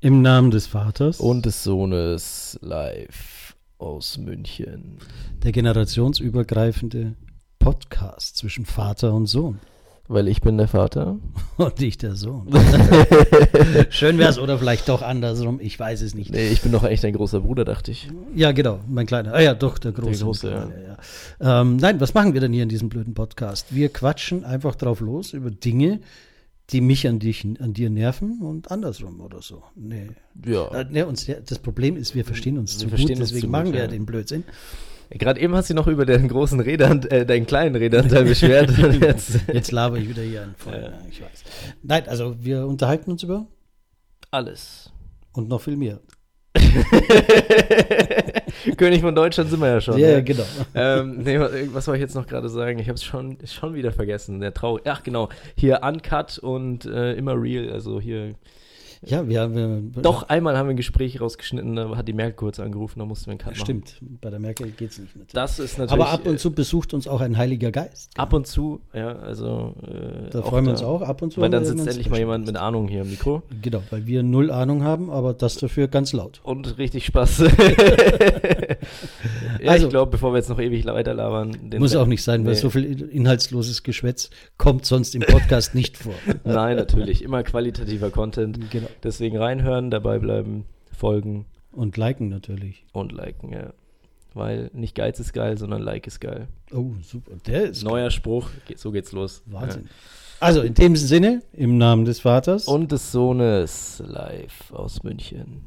Im Namen des Vaters und des Sohnes live aus München. der generationsübergreifende Podcast zwischen Vater und Sohn. Weil ich bin der Vater. Und ich der Sohn. Schön wär's oder vielleicht doch andersrum, ich weiß es nicht. Nee, ich bin doch echt ein großer Bruder, dachte ich. Ja, genau, mein kleiner. Ah ja, doch, der große. große, ja. Ja. Ähm, nein, was machen wir denn hier in diesem blöden Podcast? Wir quatschen einfach drauf los über Dinge, die mich an, dich, an dir nerven und andersrum oder so. Nee. Ja. Äh, nee, uns, das Problem ist, wir verstehen uns Wir zu verstehen gut, uns deswegen zu machen gut, wir ja. ja den Blödsinn. Gerade eben hast du noch über den großen Rädern, äh, deinen kleinen Rädernteil beschwert. Und jetzt Jetzt laber ich wieder hier an voll. Ja. Ja, ich weiß. Nein, also wir unterhalten uns über alles. und noch viel mehr. König von Deutschland sind wir ja schon. Ja, ne? genau. ähm, nee, was, was soll ich jetzt noch gerade sagen? Ich habe es schon, schon wieder vergessen. Der traurig. Ach genau, hier Uncut und äh, immer real. Also hier. Ja, wir haben. Doch einmal haben wir ein Gespräch rausgeschnitten. Da hat die Merkel kurz angerufen. Da mussten wir einen Cut machen. Stimmt, bei der Merkel geht es nicht. Natürlich. Das ist natürlich. Aber ab und zu besucht uns auch ein Heiliger Geist. Ab und zu, ja, also. Äh, Da freuen wir uns da. auch ab und zu. Weil dann wir sitzt endlich mal jemand mit Ahnung hier im Mikro. Genau, weil wir null Ahnung haben, aber das dafür ganz laut. Und richtig Spaß. ja, Also- ich glaube, bevor wir jetzt noch ewig weiter labern. Muss auch nicht sein, weil Nee. so viel inhaltsloses Geschwätz kommt sonst im Podcast nicht vor. Nein, natürlich. Immer qualitativer Content. Genau. Deswegen reinhören, dabei bleiben, folgen Und liken natürlich. und liken, ja. Weil nicht Geiz ist geil, sondern Like ist geil. Oh, super. Der ist Neuer Spruch, geht, so geht's los. Wahnsinn. Also in dem Sinne, im Namen des Vaters. Ja. Und des Sohnes live aus München.